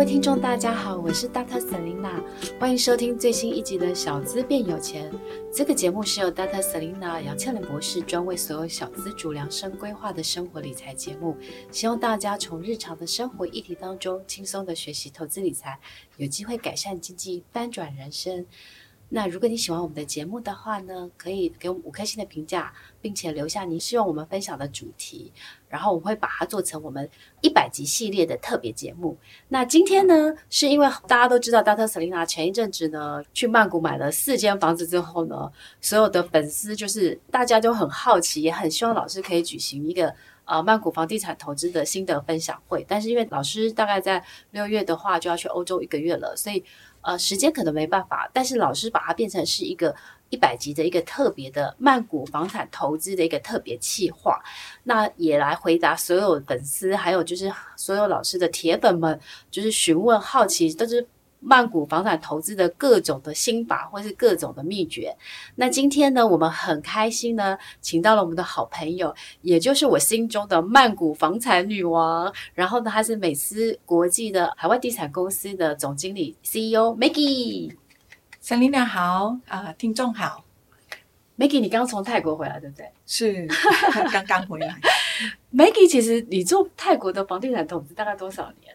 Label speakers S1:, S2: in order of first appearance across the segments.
S1: 位听众，大家好，我是 Dr. Selina，欢迎收听最新一集的《小资变有钱》。这个节目是由 Dr. Selina 杨倩玲博士专为所有小资主量身规划的生活理财节目，希望大家从日常的生活议题当中轻松的学习投资理财，有机会改善经济，翻转人生。那如果你喜欢我们的节目的话呢，可以给我们五颗星的评价，并且留下您希望我们分享的主题，然后我会把它做成我们一百集系列的特别节目。那今天呢，是因为大家都知道，Dr. Selena 前一阵子呢去曼谷买了四间房子之后呢，所有的粉丝就是大家都很好奇，也很希望老师可以举行一个呃曼谷房地产投资的心得分享会。但是因为老师大概在六月的话就要去欧洲一个月了，所以。呃，时间可能没办法，但是老师把它变成是一个一百集的一个特别的曼谷房产投资的一个特别企划，那也来回答所有粉丝，还有就是所有老师的铁粉们，就是询问好奇都是。曼谷房产投资的各种的心法，或是各种的秘诀。那今天呢，我们很开心呢，请到了我们的好朋友，也就是我心中的曼谷房产女王。然后呢，她是美思国际的海外地产公司的总经理 CEO Maggie。
S2: Selena 好啊、呃，听众好。
S1: Maggie，你刚从泰国回来对不对？
S2: 是，刚刚回来。
S1: Maggie，其实你做泰国的房地产投资大概多少年？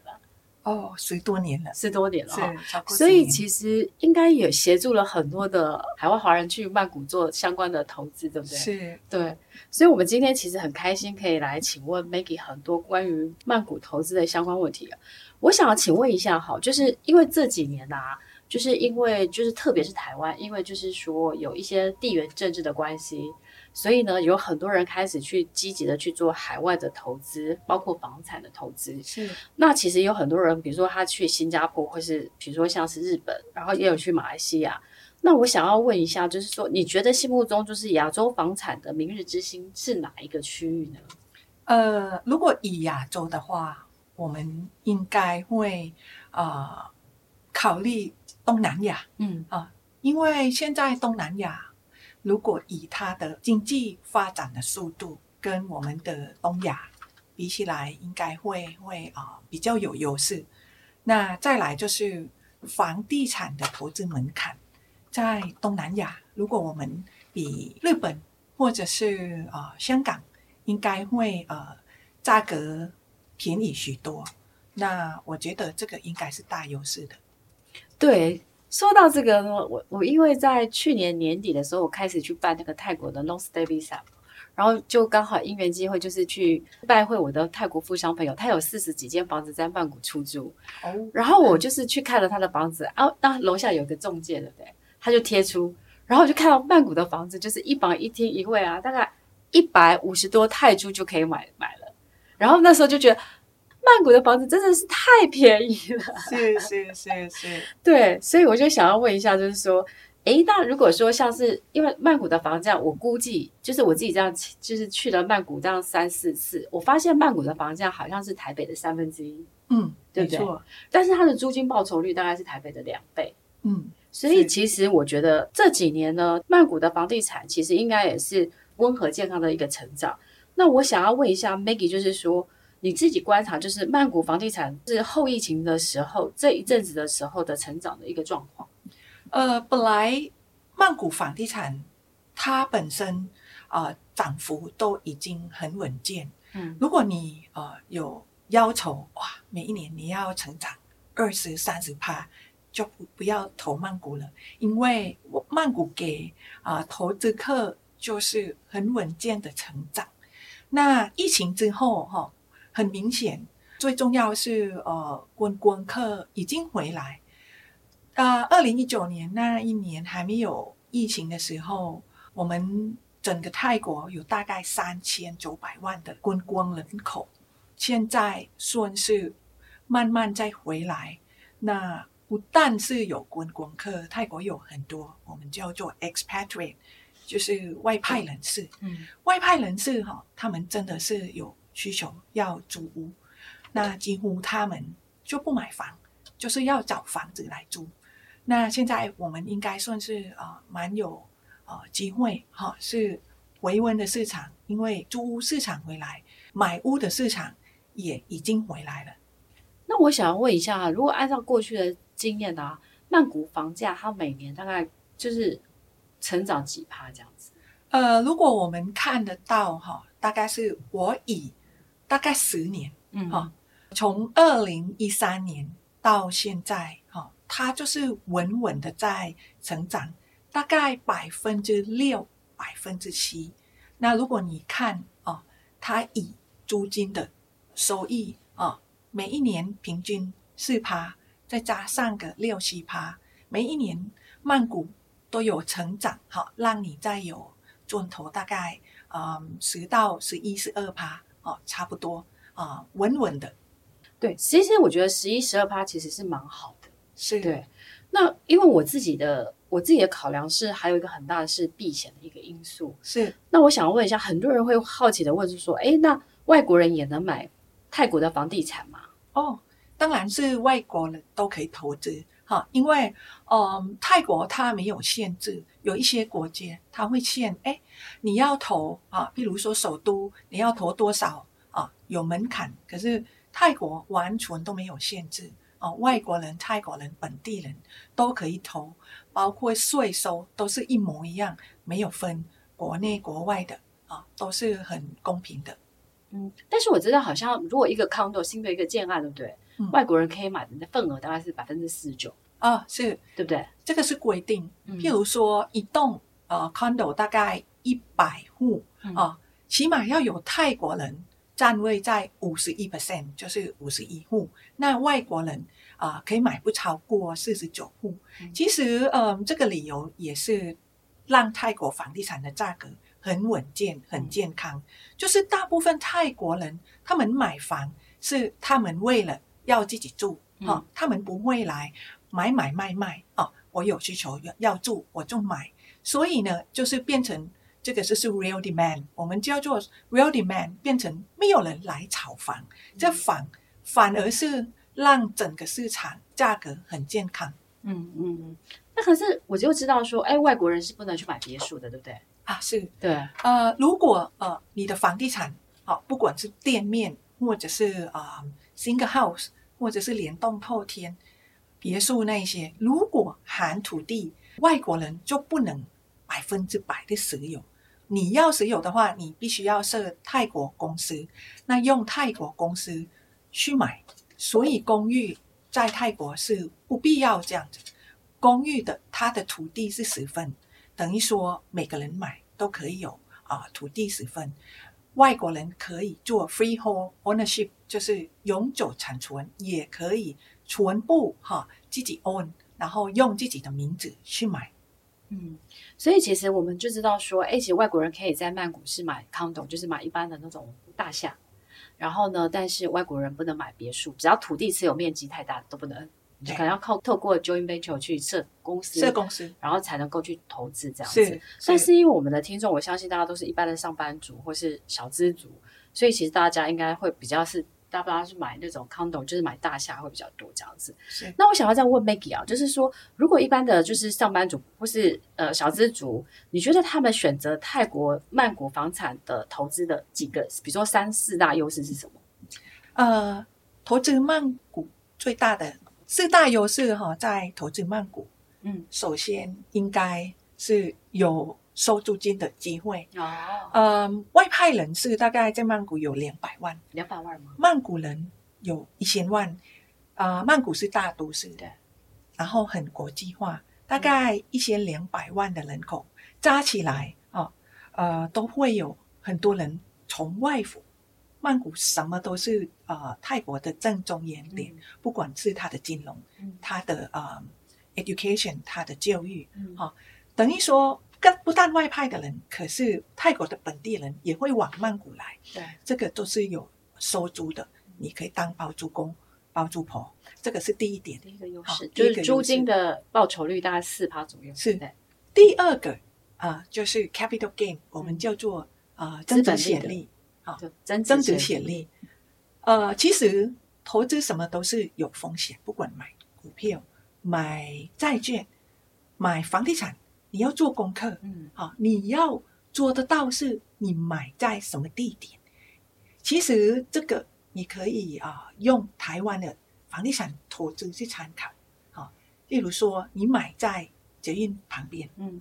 S2: 哦，十多年了，
S1: 十多年了哈，
S2: 是超过，
S1: 所以其实应该也协助了很多的海外华人去曼谷做相关的投资，对不对？
S2: 是，
S1: 对。所以，我们今天其实很开心可以来请问 Maggie 很多关于曼谷投资的相关问题。我想要请问一下，哈，就是因为这几年啊，就是因为就是特别是台湾，因为就是说有一些地缘政治的关系。所以呢，有很多人开始去积极的去做海外的投资，包括房产的投资。
S2: 是。
S1: 那其实有很多人，比如说他去新加坡，或是比如说像是日本，然后也有去马来西亚。那我想要问一下，就是说，你觉得心目中就是亚洲房产的明日之星是哪一个区域呢？
S2: 呃，如果以亚洲的话，我们应该会呃考虑东南亚。嗯啊、呃，因为现在东南亚。如果以它的经济发展的速度跟我们的东亚比起来，应该会会啊、呃、比较有优势。那再来就是房地产的投资门槛，在东南亚，如果我们比日本或者是啊、呃、香港，应该会呃价格便宜许多。那我觉得这个应该是大优势的。
S1: 对。说到这个呢，我我因为在去年年底的时候，我开始去办那个泰国的 long stay visa，然后就刚好因缘机会，就是去拜会我的泰国富商朋友，他有四十几间房子在曼谷出租，哦，然后我就是去看了他的房子，啊，那楼下有个中介，对不对？他就贴出，然后我就看到曼谷的房子，就是一房一厅一卫啊，大概一百五十多泰铢就可以买买了，然后那时候就觉得。曼谷的房子真的是太便宜了，
S2: 是是是是，
S1: 对，所以我就想要问一下，就是说，诶，那如果说像是因为曼谷的房价，我估计就是我自己这样，就是去了曼谷这样三四次，我发现曼谷的房价好像是台北的三分之一，
S2: 嗯，
S1: 对不
S2: 对？
S1: 但是它的租金报酬率大概是台北的两倍，
S2: 嗯，
S1: 所以其实我觉得这几年呢，曼谷的房地产其实应该也是温和健康的一个成长。那我想要问一下 Maggie，就是说。你自己观察，就是曼谷房地产是后疫情的时候这一阵子的时候的成长的一个状况。
S2: 呃，本来曼谷房地产它本身啊、呃、涨幅都已经很稳健。嗯，如果你呃有要求哇，每一年你要成长二十三十趴，就不不要投曼谷了，因为我曼谷给啊、呃、投资客就是很稳健的成长。那疫情之后哈。很明显，最重要是呃，观光客已经回来。呃，二零一九年那一年还没有疫情的时候，我们整个泰国有大概三千九百万的观光人口，现在算是慢慢再回来。那不但是有观光客，泰国有很多我们叫做 expatriate，就是外派人士。嗯，外派人士哈、哦，他们真的是有。需求要租屋，那几乎他们就不买房，就是要找房子来租。那现在我们应该算是啊、呃、蛮有啊、呃、机会哈、哦，是回温的市场，因为租屋市场回来，买屋的市场也已经回来了。
S1: 那我想要问一下，如果按照过去的经验啊，曼谷房价它每年大概就是成长几趴这样子？
S2: 呃，如果我们看得到哈，大概是我以大概十年，嗯哈，从二零一三年到现在哈，它就是稳稳的在成长，大概百分之六、百分之七。那如果你看哦，它以租金的收益哦，每一年平均四趴，再加上个六七趴，每一年曼谷都有成长，好，让你再有。赚头大概嗯十到十一十二趴哦，差不多啊，稳稳的。
S1: 对，其实我觉得十一十二趴其实是蛮好的。
S2: 是，
S1: 对。那因为我自己的我自己的考量是，还有一个很大的是避险的一个因素。
S2: 是。
S1: 那我想问一下，很多人会好奇的问，是说，哎，那外国人也能买泰国的房地产吗？
S2: 哦，当然是外国人都可以投资。哈，因为，嗯，泰国它没有限制，有一些国家它会限，哎，你要投啊，比如说首都，你要投多少啊？有门槛。可是泰国完全都没有限制啊，外国人、泰国人、本地人都可以投，包括税收都是一模一样，没有分国内国外的啊，都是很公平的。
S1: 嗯，但是我知道好像如果一个 condo 新的一个建案，对不对？嗯、外国人可以买的份额大概是百分之四十九
S2: 啊，是
S1: 对不对？
S2: 这个是规定。嗯、譬如说一栋呃 condo 大概一百户啊，起码要有泰国人占位在五十一 percent，就是五十一户。那外国人啊、呃，可以买不超过四十九户。嗯、其实，嗯、呃，这个理由也是让泰国房地产的价格很稳健、很健康。嗯、就是大部分泰国人他们买房是他们为了。要自己住，他们不会来买买卖卖，啊，我有需求要要住，我就买。所以呢，就是变成这个就是 real demand，我们叫做 real demand，变成没有人来炒房，嗯、这反反而是让整个市场价格很健康。
S1: 嗯嗯嗯。那可是我就知道说，哎，外国人是不能去买别墅的，对不对？
S2: 啊，是
S1: 对。
S2: 呃，如果呃你的房地产，好、啊，不管是店面或者是啊。呃 Single house 或者是联动透天别墅那些，如果含土地，外国人就不能百分之百的持有。你要持有的话，你必须要设泰国公司，那用泰国公司去买。所以公寓在泰国是不必要这样子。公寓的它的土地是十分，等于说每个人买都可以有啊土地十分。外国人可以做 freehold ownership，就是永久产存，也可以全部哈自己 own，然后用自己的名字去买。
S1: 嗯，所以其实我们就知道说，哎，其实外国人可以在曼谷是买 condo，就是买一般的那种大厦。然后呢，但是外国人不能买别墅，只要土地持有面积太大都不能。就可能要靠透过 joint venture 去设公司，
S2: 设公司，然
S1: 后才能够去投资这样子。是，但是因为我们的听众，我相信大家都是一般的上班族或是小资族，所以其实大家应该会比较是，大家是买那种 condo，就是买大厦会比较多这样子。
S2: 是。
S1: 那我想要再问 Maggie 啊，就是说，如果一般的就是上班族或是呃小资族，你觉得他们选择泰国曼谷房产的投资的几个，比如说三四大优势是什么？
S2: 呃，投资曼谷最大的。四大优势哈，在投资曼谷，嗯，首先应该是有收租金的机会。哦。嗯，外派人士大概在曼谷有两百万，
S1: 两百万吗？
S2: 曼谷人有一千万，啊、呃，曼谷是大都市的，然后很国际化，大概一千两百万的人口。加起来啊，呃，都会有很多人从外府。曼谷什么都是呃泰国的正中原点，嗯、不管是它的金融，嗯、它的呃 education，它的教育，哈、等于说，跟不但外派的人，可是泰国的本地人也会往曼谷来。
S1: 对，
S2: 这个都是有收租的，你可以当包租公、包租婆，这个是第一点。
S1: 第一个优势、哦、就是租金的报酬率大概四趴左右。
S2: 是的。第二个啊、呃，就是 capital gain，我们叫做啊增值潜力。啊，增增值潜力，呃，其实投资什么都是有风险，不管买股票、买债券、买房地产，你要做功课，嗯，好，你要做得到是，你买在什么地点？其实这个你可以啊，用台湾的房地产投资去参考。好，例如说你买在捷运旁边，嗯，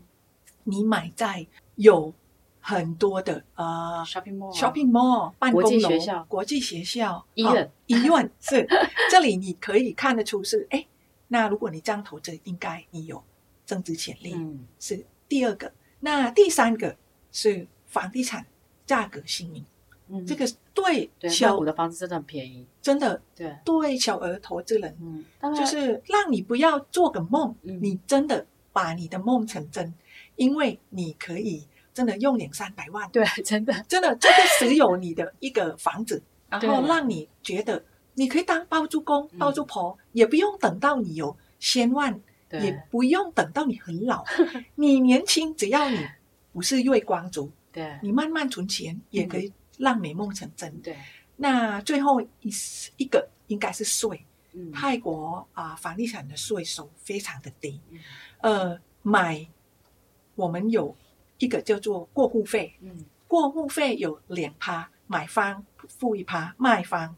S2: 你买在有很多的呃
S1: shopping mall、
S2: shopping mall、办公楼、
S1: 国际学校、
S2: 国际学校、
S1: 医院、
S2: 医院是。这里，你可以看得出是哎，那如果你这样投资，应该你有增值潜力。嗯，是第二个，那第三个是房地产价格吸引。嗯，这个对
S1: 小股的房子真的很便宜，
S2: 真的
S1: 对。
S2: 对小额投资人，嗯，就是让你不要做个梦，嗯，你真的把你的梦成真，因为你可以真的用两三百万，
S1: 对，真的。
S2: 真的这个持有你的一个房子，然后让你觉得你可以当包租公、包租婆，也不用等到你有千万，也不用等到你很老，你年轻，只要你不是月光族，
S1: 对，
S2: 你慢慢存钱也可以。让美梦成真。
S1: 对，
S2: 那最后一一个应该是税。嗯，泰国啊、呃，房地产的税收非常的低。嗯、呃，买我们有一个叫做过户费。嗯，过户费有两趴，买方付一趴，卖方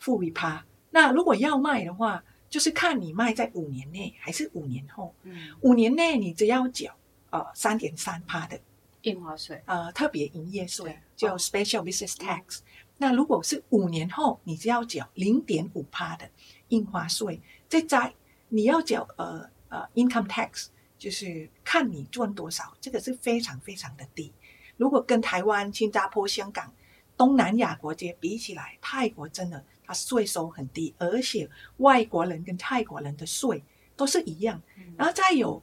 S2: 付一趴。那如果要卖的话，就是看你卖在五年内还是五年后。嗯，五年内你只要缴呃三点三趴的。
S1: 印花税，
S2: 呃，特别营业税叫 special business tax。那如果是五年后，你只要缴零点五趴的印花税，再加你要缴呃呃 income tax，就是看你赚多少，这个是非常非常的低。如果跟台湾、新加坡、香港、东南亚国家比起来，泰国真的它税收很低，而且外国人跟泰国人的税都是一样。然后再有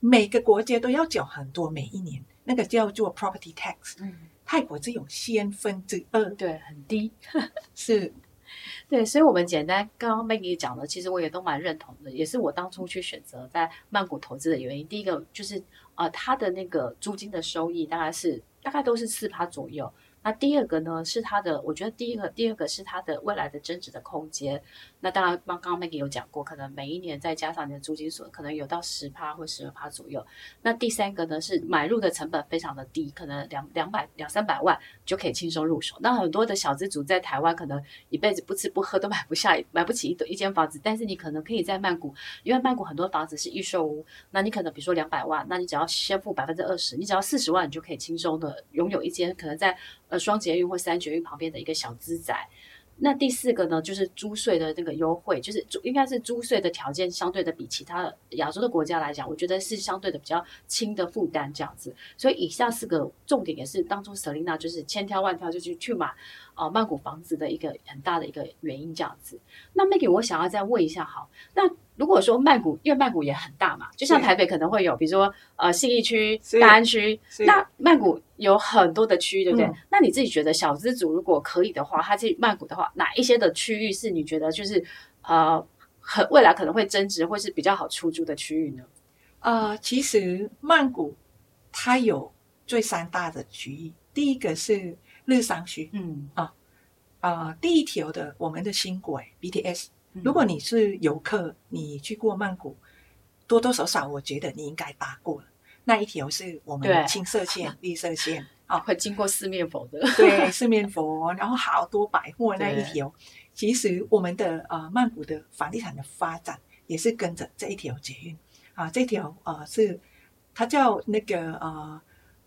S2: 每个国家都要缴很多，每一年。那个叫做 property tax，嗯，泰国只有千分之二，
S1: 对，很低，
S2: 是，
S1: 对，所以，我们简单刚刚 Maggie 讲的，其实我也都蛮认同的，也是我当初去选择在曼谷投资的原因。第一个就是，呃，它的那个租金的收益大概是大概都是四趴左右。那第二个呢，是他的，我觉得第一个，第二个是他的未来的增值的空间。那当然，刚刚 Maggie 有讲过，可能每一年再加上你的租金所，可能有到十趴或十二趴左右。那第三个呢，是买入的成本非常的低，可能两两百两三百万就可以轻松入手。那很多的小资族在台湾可能一辈子不吃不喝都买不下，买不起一一间房子，但是你可能可以在曼谷，因为曼谷很多房子是预售屋，那你可能比如说两百万，那你只要先付百分之二十，你只要四十万，你就可以轻松的拥有一间可能在。呃，双捷运或三捷运旁边的一个小资宅。那第四个呢，就是租税的那个优惠，就是租应该是租税的条件相对的比其他亚洲的国家来讲，我觉得是相对的比较轻的负担这样子。所以以下四个重点也是当初 Selina 就是千挑万挑就去去买呃曼谷房子的一个很大的一个原因这样子。那 Maggie，我想要再问一下，好，那。如果说曼谷，因为曼谷也很大嘛，就像台北可能会有，比如说呃信义区、大安区，那曼谷有很多的区，对不对？嗯、那你自己觉得小资族如果可以的话，他去曼谷的话，哪一些的区域是你觉得就是呃很未来可能会增值或是比较好出租的区域呢？
S2: 呃，其实曼谷它有最三大的区域，第一个是日商区，嗯啊呃第一条的我们的新轨 BTS。如果你是游客，你去过曼谷，多多少少我觉得你应该搭过了。那一条是我们的青色线、绿色线啊，
S1: 会经过四面佛的。
S2: 对，四面佛，然后好多百货那一条。其实我们的呃曼谷的房地产的发展也是跟着这一条捷运啊，这条呃是它叫那个呃，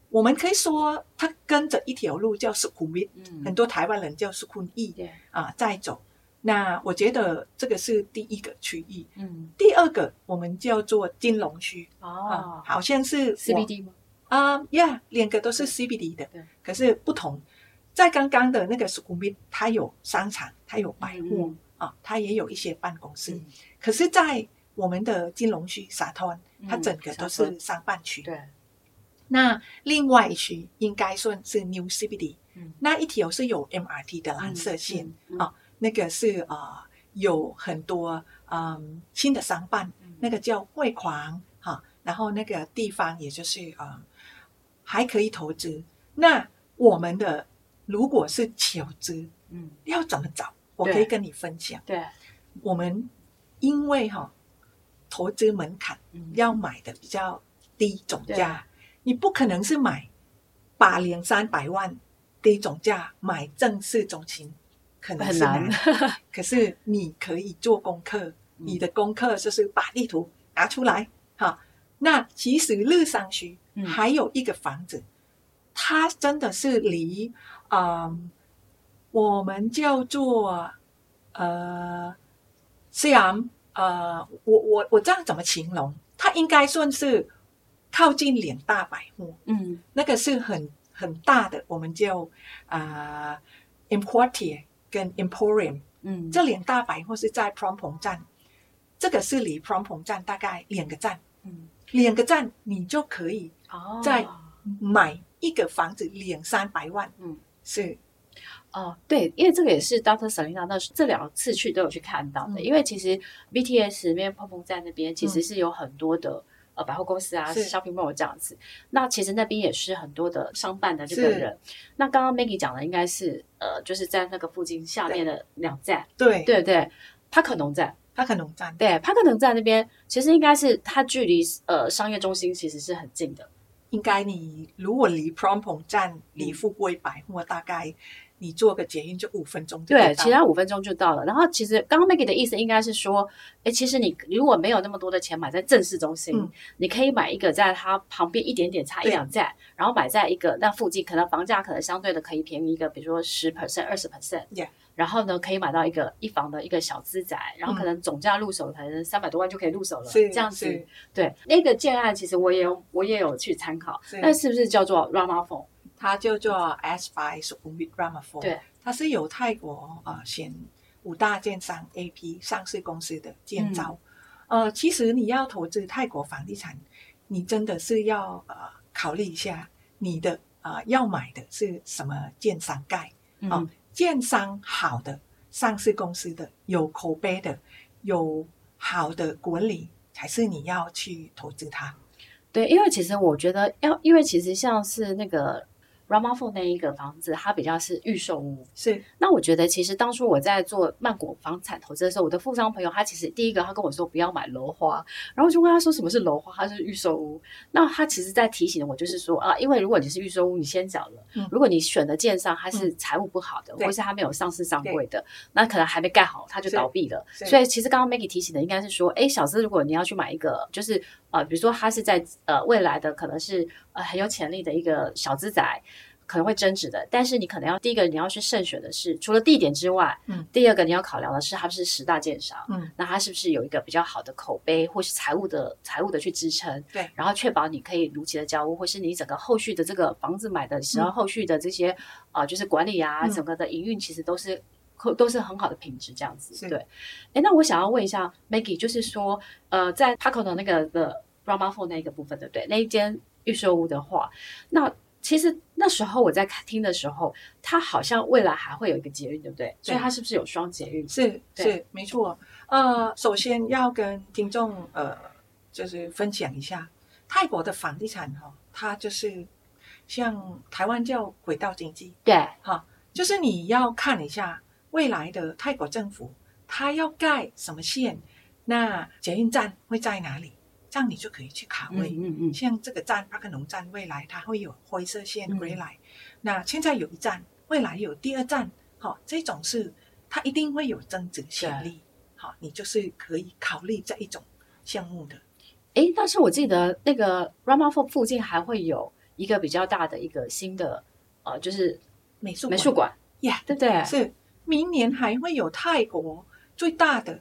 S2: 我们可以说它跟着一条路叫 Sukhumvit，嗯，很多台湾人叫 Sukhumvit，啊，在走。那我觉得这个是第一个区域，嗯，第二个我们叫做金融区，哦、啊，好像是
S1: CBD 吗？
S2: 啊呀，两个都是 CBD 的，可是不同。在刚刚的那个 Sukhumvit，它有商场，它有百货，嗯、啊，它也有一些办公室。嗯、可是，在我们的金融区沙滩，它整个都是商办区，对。那另外一区应该算是 New CBD，嗯，那一条是有 MRT 的蓝色线，啊。那个是啊、呃，有很多嗯新的商办，嗯、那个叫汇狂哈，然后那个地方也就是啊、呃，还可以投资。那我们的如果是求资，嗯，要怎么找？我可以跟你分享。
S1: 对，
S2: 我们因为哈、哦、投资门槛要买的比较低总价，嗯、你不可能是买把两三百万低总价买正式中心。可能是难，
S1: 很难
S2: 可是你可以做功课，嗯、你的功课就是把地图拿出来哈。那其实乐山区还有一个房子，嗯、它真的是离啊、呃，我们叫做呃，虽然呃，我我我这样怎么形容？它应该算是靠近两大百货，嗯，那个是很很大的，我们叫啊、呃、Emporium 跟 Emporium，嗯，这两大百货是在 Prompong 站，这个是离 Prompong 站大概两个站，嗯。两个站，你就可以再买一个房子两三百万。嗯，是
S1: 哦，对，因为这个也是 Dr. Selina 那这两次去都有去看到的。嗯、因为其实 BTS 那边碰碰站那边其实是有很多的、嗯、呃百货公司啊，shopping mall 这样子。那其实那边也是很多的商办的这个人。那刚刚 Maggie 讲的应该是呃，就是在那个附近下面的两站，
S2: 对
S1: 对对，帕克农站。
S2: 帕克农站，
S1: 对，帕克农站那边其实应该是它距离呃商业中心其实是很近的。
S2: 应该你如果离 Prompong 站离富贵百货大概你做个捷运就五分钟就到。
S1: 对，其他五分钟就到了。然后其实刚刚 Maggie 的意思应该是说，哎，其实你如果没有那么多的钱买在正市中心，嗯、你可以买一个在它旁边一点点差一两站，然后买在一个那附近，可能房价可能相对的可以便宜一个，比如说十 percent、二十 percent。然后呢，可以买到一个一房的一个小资宅，然后可能总价入手可能三百多万就可以入手了，这样子。对，那个建案其实我也有我也有去参考，那是不是叫做 Ramafour？
S2: 它叫做 S5 Sukhumvit Ramafour。对，它是由泰国呃选五大建商 AP 上市公司的建造。呃，其实你要投资泰国房地产，你真的是要呃考虑一下你的呃要买的是什么建商盖啊。建商好的上市公司的有口碑的有好的管理，才是你要去投资它。
S1: 对，因为其实我觉得要，因为其实像是那个。Ramafour 那一个房子，它比较是预售屋。
S2: 是，
S1: 那我觉得其实当初我在做曼谷房产投资的时候，我的富商朋友他其实第一个他跟我说不要买楼花，然后我就问他说什么是楼花，他是预售屋。那他其实在提醒我，就是说啊，因为如果你是预售屋，你先缴了，嗯、如果你选的建商他是财务不好的，嗯、或是他没有上市上柜的，那可能还没盖好他就倒闭了。所以其实刚刚 Maggie 提醒的应该是说，哎，小资如果你要去买一个，就是呃，比如说他是在呃未来的可能是呃很有潜力的一个小资仔。可能会增值的，但是你可能要第一个你要去慎选的是，除了地点之外，嗯，第二个你要考量的是，它是十大建商，嗯，那它是不是有一个比较好的口碑，或是财务的财务的去支撑，
S2: 对，
S1: 然后确保你可以如期的交屋，或是你整个后续的这个房子买的时候，后续的这些啊、就是管理啊，整个的营运其实都是都是很好的品质，这样子，对。哎，那我想要问一下 Maggie，就是说，呃，在 Parco 的那个的 Ramafour 那个部分，对不对？那一间预售屋的话，那其实那时候我在听的时候，它好像未来还会有一个捷运，对不对？对，所以它是不是有双捷运？
S2: 是是没错。呃，首先要跟听众呃，就是分享一下泰国的房地产哈、哦，它就是像台湾叫轨道经济，
S1: 对
S2: 哈，就是你要看一下未来的泰国政府，它要盖什么线，那捷运站会在哪里？这样你就可以去卡位，嗯嗯嗯，像这个站帕克农站，未来它会有灰色线归来。嗯、那现在有一站，未来有第二站，好、哦，这种是它一定会有增值潜力，好、哦，你就是可以考虑这一种项目的。
S1: 诶，但是我记得那个 Ramafour 附近还会有一个比较大的一个新的，呃，就是美术美术馆，
S2: 呀，
S1: 对不对？
S2: 是，明年还会有泰国最大的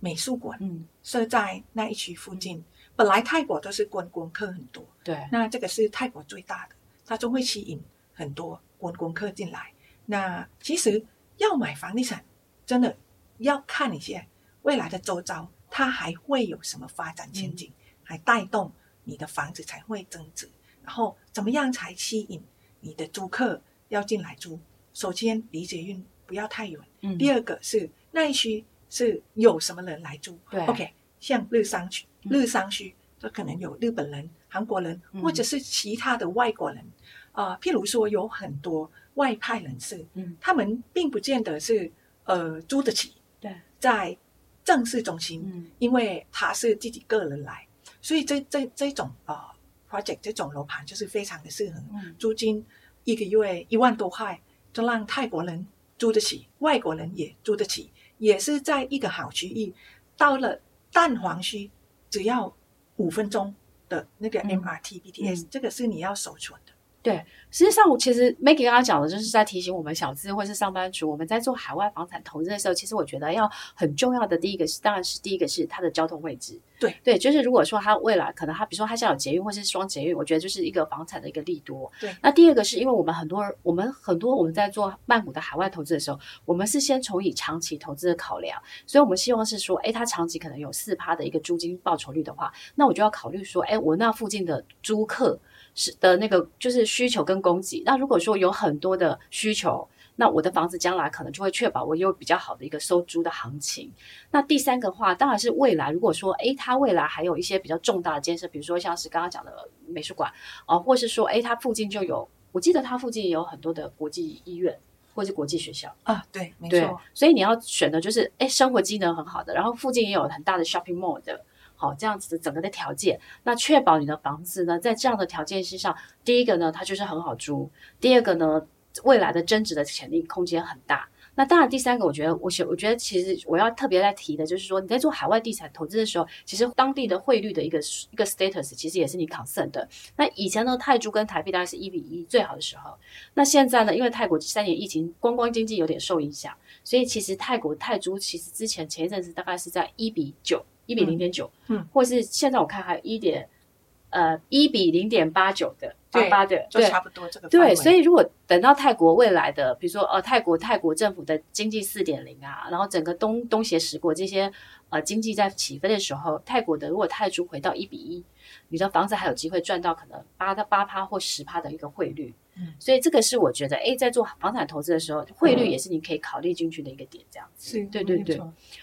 S2: 美术馆，嗯，设在那一区附近。嗯本来泰国都是观光客很多，
S1: 对，
S2: 那这个是泰国最大的，它就会吸引很多观光客进来。那其实要买房地产，真的要看一下未来的周遭，它还会有什么发展前景，还带动你的房子才会增值。然后怎么样才吸引你的租客要进来租？首先离捷运不要太远，嗯，第二个是那一区是有什么人来租？
S1: 对
S2: ，OK，像日商区。日商区，这可能有日本人、韩国人，或者是其他的外国人，啊、譬如说有很多外派人士，嗯，他们并不见得是呃租得起，
S1: 对，
S2: 在正式中心，
S1: 嗯，
S2: 因为他是自己个人来，所以这这这种啊、呃、project 这种楼盘就是非常的适合，嗯，租金一个月一万多块，就让泰国人。租得起，外国人也租得起，也是在一个好区域。到了蛋黄区，只要五分钟的那个 MRT、BTS，、嗯、这个是你要守存的。
S1: 对，实际上我其实 Maggie 刚刚讲的，就是在提醒我们小资或是上班族，我们在做海外房产投资的时候，其实我觉得要很重要的第一个是，当然是第一个是它的交通位置。
S2: 对
S1: 对，就是如果说它未来可能它，比如说它现在有捷运或是双捷运，我觉得就是一个房产的一个利多。
S2: 对，
S1: 那第二个是因为我们很多我们很多我们在做曼谷的海外投资的时候，我们是先从以长期投资的考量，所以我们希望是说，哎，它长期可能有四趴的一个租金报酬率的话，那我就要考虑说，哎，我那附近的租客。是的那个就是需求跟供给。那如果说有很多的需求，那我的房子将来可能就会确保我有比较好的一个收租的行情。那第三个话，当然是未来如果说，诶，它未来还有一些比较重大的建设，比如说像是刚刚讲的美术馆啊，或是说，诶，它附近就有，我记得它附近也有很多的国际医院或是国际学校
S2: 啊，对，没错。
S1: 所以你要选的就是，诶，生活机能很好的，然后附近也有很大的 shopping mall 的。好，这样子的整个的条件，那确保你的房子呢，在这样的条件之上，第一个呢，它就是很好租；第二个呢，未来的增值的潜力空间很大。那当然，第三个，我觉得，我想我觉得，其实我要特别来提的，就是说，你在做海外地产投资的时候，其实当地的汇率的一个一个 status，其实也是你 concern 的。那以前呢，泰铢跟台币大概是一比一最好的时候。那现在呢，因为泰国三年疫情，观光经济有点受影响，所以其实泰国泰铢其实之前前一阵子大概是在一比九。一比零点九，嗯，或是现在我看还有一点，呃，一比零点八九的，八八的，
S2: 就差不多这个。
S1: 对，所以如果等到泰国未来的，比如说呃，泰国泰国政府的经济四点零啊，然后整个东东协十国这些呃经济在起飞的时候，泰国的如果泰铢回到一比一，你的房子还有机会赚到可能八到八趴或十趴的一个汇率。嗯，所以这个是我觉得，哎，在做房产投资的时候，汇率也是你可以考虑进去的一个点，这样子。
S2: 是，
S1: 对对对。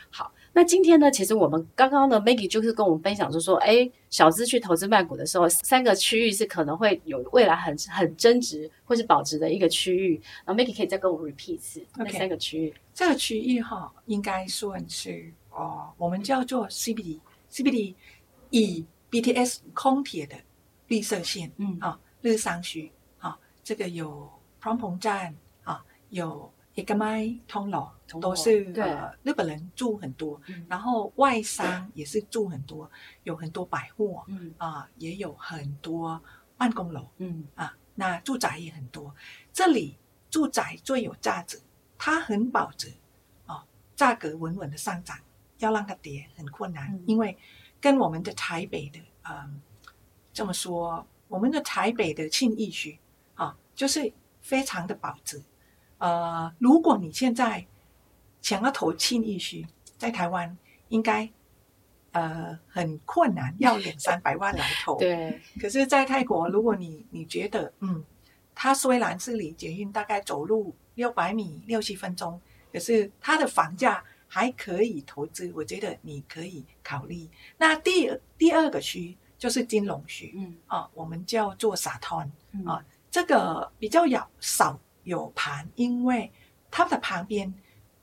S1: 好。那今天呢，其实我们刚刚呢，Maggie 就是跟我们分享，就是说，哎，小资去投资曼谷的时候，三个区域是可能会有未来很很增值或是保值的一个区域。然后 Maggie 可以再跟我们 repeat 一次那三个区域。
S2: 这个区域哈，应该算是哦，我们叫做 CBD，CBD 以 BTS 空铁的绿色线，嗯啊，日商区啊，这个有 Prom 站啊，有。一个麦通罗都是呃日本人住很多，嗯、然后外商也是住很多，有很多百货，嗯。啊，也有很多办公楼，嗯。啊，那住宅也很多。这里住宅最有价值，它很保值啊，价格稳稳的上涨，要让它跌很困难，嗯、因为跟我们的台北的嗯、呃、这么说，我们的台北的庆义区啊，就是非常的保值。呃，如果你现在想要投轻易区，在台湾应该呃很困难，要两三百万来投。
S1: 对。
S2: 可是，在泰国，如果你你觉得嗯，它虽然是离捷运大概走路六百米六七分钟，可是它的房价还可以投资，我觉得你可以考虑。那第第二个区就是金融区，嗯啊，我们叫做沙滩啊，这个比较要少。有盘，因为它的旁边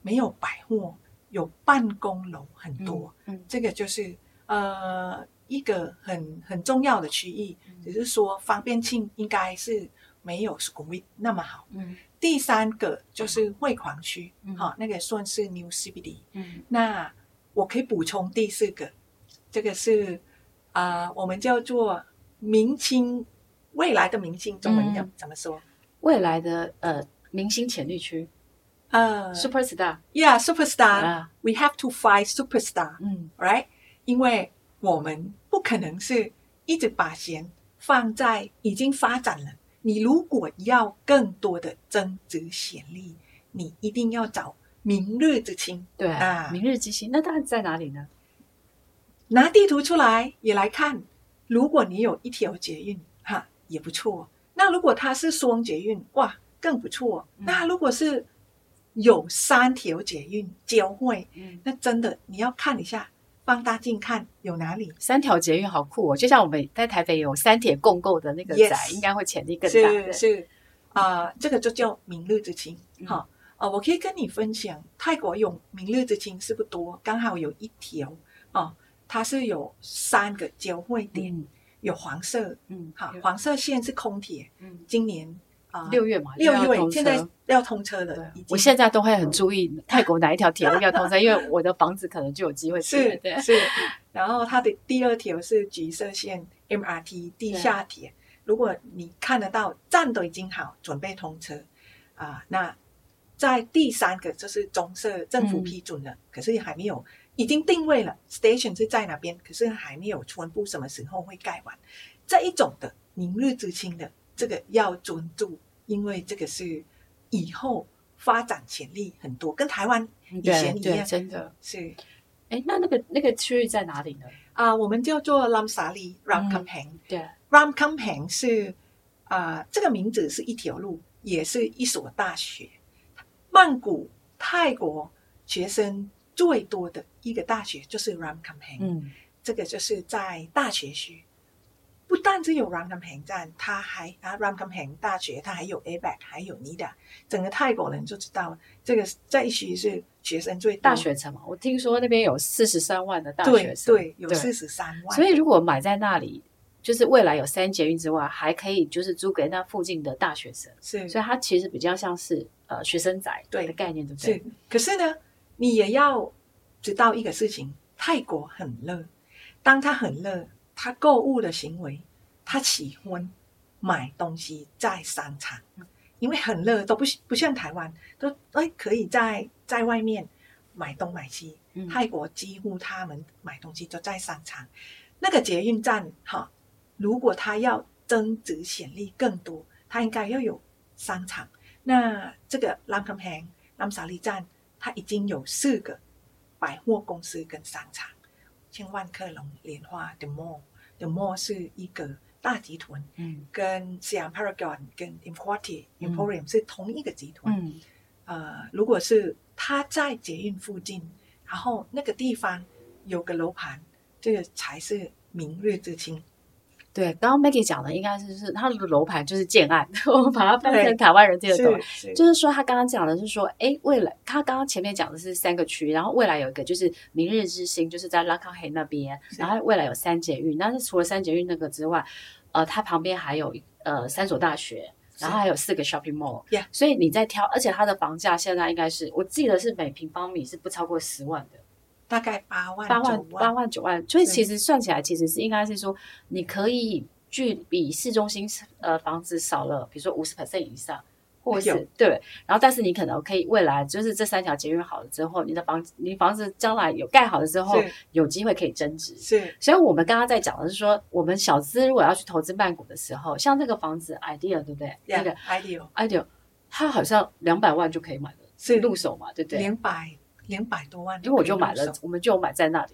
S2: 没有百货，有办公楼很多，嗯，嗯，这个就是呃一个很很重要的区域，嗯、只是说方便性应该是没有 Sukhumvit 那么好。嗯，第三个就是汇狂区，哈、嗯哦，那个算是 New CBD。嗯，那我可以补充第四个，这个是啊、呃，我们叫做明清未来的明清，中文要怎么说？
S1: 未来的呃明星潜力区，呃
S2: ，Superstar，Yeah，Superstar，We have to find Superstar，嗯，Right，因为我们不可能是一直把钱放在已经发展了。你如果要更多的增值潜力，你一定要找明日之星。
S1: 对啊，明日之星，那它在哪里呢？
S2: 拿地图出来也来看。如果你有一条捷运，哈，也不错。那如果它是双捷运，哇，更不错。嗯、那如果是有三条捷运交汇，嗯，那真的你要看一下，放大镜看有哪里。
S1: 三条捷运好酷哦，就像我们在台北有三铁共构的那个宅，yes, 应该会潜力更大。
S2: 是是啊、呃，这个就叫明日之星。哈啊、我可以跟你分享，泰国有明日之星是不多，刚好有一条啊、呃，它是有三个交汇点。嗯有黄色，嗯，好，黄色线是空铁，嗯，今年啊，
S1: 六月嘛，
S2: 六
S1: 月
S2: 现在要通车了。
S1: 我现在都会很注意泰国哪一条铁路要通车，因为我的房子可能就有机会
S2: 是对是。然后它的第二条是橘色线 MRT 地下铁，如果你看得到站都已经好，准备通车啊。那在第三个就是棕色政府批准了，嗯、可是还没有已经定位了，station 是在哪边，可是还没有宣布什么时候会盖完。这一种的明日之星的。这个要尊重，因为这个是以后发展潜力很多，跟台湾以前一样，
S1: 真的
S2: 是。
S1: 哎，那那个那个区域在哪里呢？
S2: 啊，我们叫做 Lamsari Ramkhamhaeng。
S1: 对
S2: ，Ramkhamhaeng 是啊，这个名字是一条路，也是一所大学。曼谷，泰国学生最多的一个大学就是 Ramkhamhaeng。嗯，这个就是在大学区。不但只有 Ramkhamhaeng 站，它还啊 Ramkhamhaeng 大学，它还有 ABAC，还有 NIDA，整个泰国人就知道了这个在一区是学生最
S1: 大学城嘛。我听说那边有四十三万的大学生，
S2: 对，对有四十三万。
S1: 所以如果买在那里，就是未来有三捷运之外，还可以就是租给那附近的大学生。
S2: 是，
S1: 所以它其实比较像是呃学生宅对的概念，对不对？
S2: 是。可是呢，你也要知道一个事情，泰国很热，当他很热。他购物的行为，他喜欢买东西在商场，因为很热，都不不像台湾，都哎可以在在外面买东买西。嗯、泰国几乎他们买东西都在商场。那个捷运站哈，如果他要增值潜力更多，他应该要有商场。那这个 Lamkhamhaeng Lamsari 站，它已经有四个百货公司跟商场。像万客隆、莲花、The Mall，The Mall 是一个大集团，嗯，跟 Siam Paragon 跟 Emporium、嗯、Emporium 是同一个集团，嗯，呃，如果是它在捷运附近，然后那个地方有个楼盘，这个才是明日之星。
S1: 对，刚刚 Maggie 讲的应该是是他的楼盘就是建案，我们把它翻成台湾人听得懂，就是说他刚刚讲的是说，哎，未来他刚刚前面讲的是三个区，然后未来有一个就是明日之星，就是在 Lamkhamhaeng 那边，然后未来有三捷运，但是除了三捷运那个之外，呃，它旁边还有呃三所大学，然后还有四个 shopping mall，所以你在挑，而且它的房价现在应该是我记得是每平方米是不超过十万的。
S2: 大概八万
S1: 八万八万九万，所以其实算起来，其实是应该是说，你可以距比市中心呃房子少了，比如说五十 percent 以上，或是对，然后但是你可能可以未来就是这三条节约好了之后，你的房你房子将来有盖好了之后，有机会可以增值。
S2: 是，
S1: 所以我们刚刚在讲的是说，我们小资如果要去投资曼谷的时候，像这个房子 idea 对不对？
S2: 那个
S1: idea idea，它好像两百万就可以买了，是入手嘛，对不对？
S2: 两百。两百多万，
S1: 因为我就买了，我们就买在那里。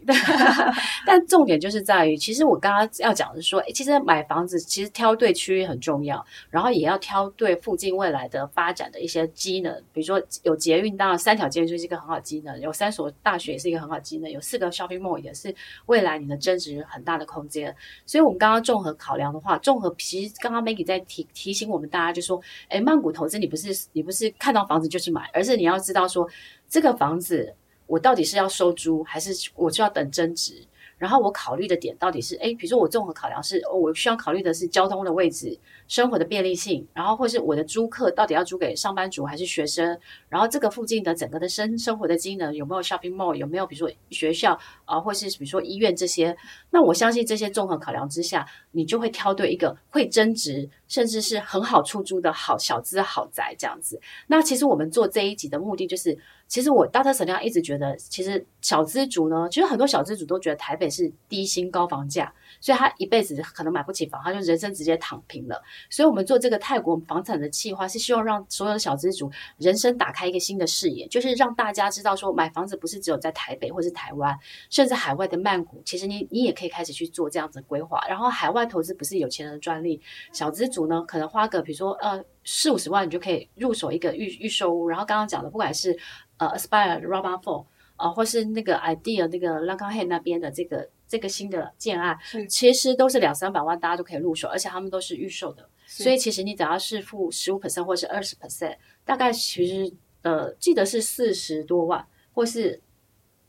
S1: 但重点就是在于，其实我刚刚要讲的是说，其实买房子其实挑对区域很重要，然后也要挑对附近未来的发展的一些机能，比如说有捷运，当然三条捷运就是一个很好机能，有三所大学也是一个很好机能，有四个 shopping mall 也是未来你的增值很大的空间。所以我们刚刚综合考量的话，综合其实刚刚 Maggie 在提提醒我们大家，就说，哎，曼谷投资你不是你不是看到房子就去买，而是你要知道说。这个房子我到底是要收租，还是我就要等增值？然后我考虑的点到底是，哎，比如说我综合考量是，我需要考虑的是交通的位置、生活的便利性，然后或是我的租客到底要租给上班族还是学生？然后这个附近的整个的生生活的机能有没有 shopping mall，有没有比如说学校啊，或是比如说医院这些？那我相信这些综合考量之下，你就会挑对一个会增值，甚至是很好出租的好小资豪宅这样子。那其实我们做这一集的目的就是。其实我 Dr. Selena 一直觉得，其实小资族呢，其实很多小资族都觉得台北是低薪高房价，所以他一辈子可能买不起房，他就人生直接躺平了。所以我们做这个泰国房产的计划，是希望让所有的小资族人生打开一个新的视野，就是让大家知道说，买房子不是只有在台北或是台湾，甚至海外的曼谷，其实你你也可以开始去做这样子的规划。然后海外投资不是有钱人的专利，小资族呢，可能花个比如说呃四五十万，你就可以入手一个预预售屋。然后刚刚讲的，不管是呃，Aspire Rama Four 啊，或是那个 Idea 那个 lankha 那边的这个这个新的建案，其实都是两三百万，大家都可以入手，而且他们都是预售的，所以其实你只要是付十五 percent 或是二十 percent，大概其实呃记得是四十多万，或是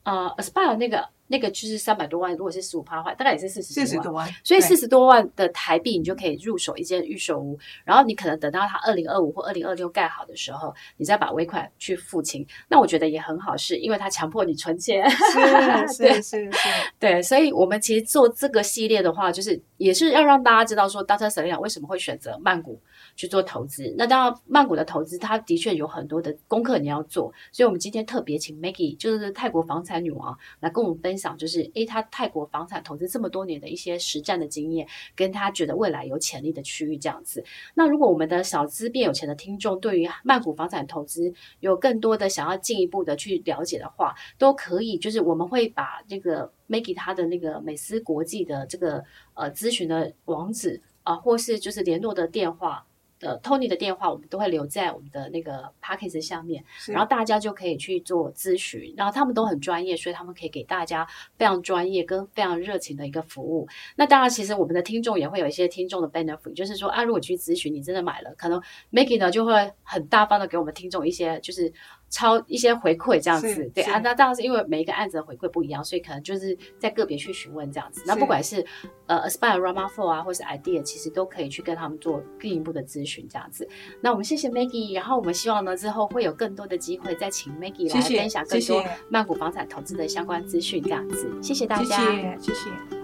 S1: 呃，Aspire 那个。那个就是三百多万，如果是十五趴的话，大概也是四十
S2: 四十多万，
S1: 所以四十多万的台币，你就可以入手一间预售屋。然后你可能等到它二零二五或二零二六盖好的时候，你再把尾款去付清。那我觉得也很好，是因为它强迫你存钱。
S2: 是是是是，
S1: 对。所以我们其实做这个系列的话，就是也是要让大家知道说，Dr. Selena 为什么会选择曼谷去做投资。那当然，曼谷的投资，它的确有很多的功课你要做。所以我们今天特别请 Maggie，就是泰国房产女王，来跟我们分享，就是诶她泰国房产投资这么多年的一些实战的经验，跟她觉得未来有潜力的区域这样子。那如果我们的小资变有钱的听众对于曼谷房产投资有更多的想要进一步的去了解的话，都可以，就是我们会把这个 Maggie 他的那个美思国际的这个呃咨询的网址啊、或是就是联络的电话。的 Tony 的电话，我们都会留在我们的那个 p a c k a g e 下面，然后大家就可以去做咨询，然后他们都很专业，所以他们可以给大家非常专业跟非常热情的一个服务。那当然，其实我们的听众也会有一些听众的 benefit，就是说啊，如果去咨询，你真的买了，可能 Maggie 呢就会很大方的给我们听众一些就是。超一些回馈这样子，对啊，那当然是因为每一个案子的回馈不一样，所以可能就是在个别去询问这样子。那不管是呃 Aspire、RAMA Four 啊，或是 Idea，其实都可以去跟他们做进一步的咨询这样子。那我们谢谢 Maggie，然后我们希望呢之后会有更多的机会再请 Maggie 来分享更多曼谷房产投资的相关资讯这样子。谢谢大家，
S2: 谢谢。谢谢。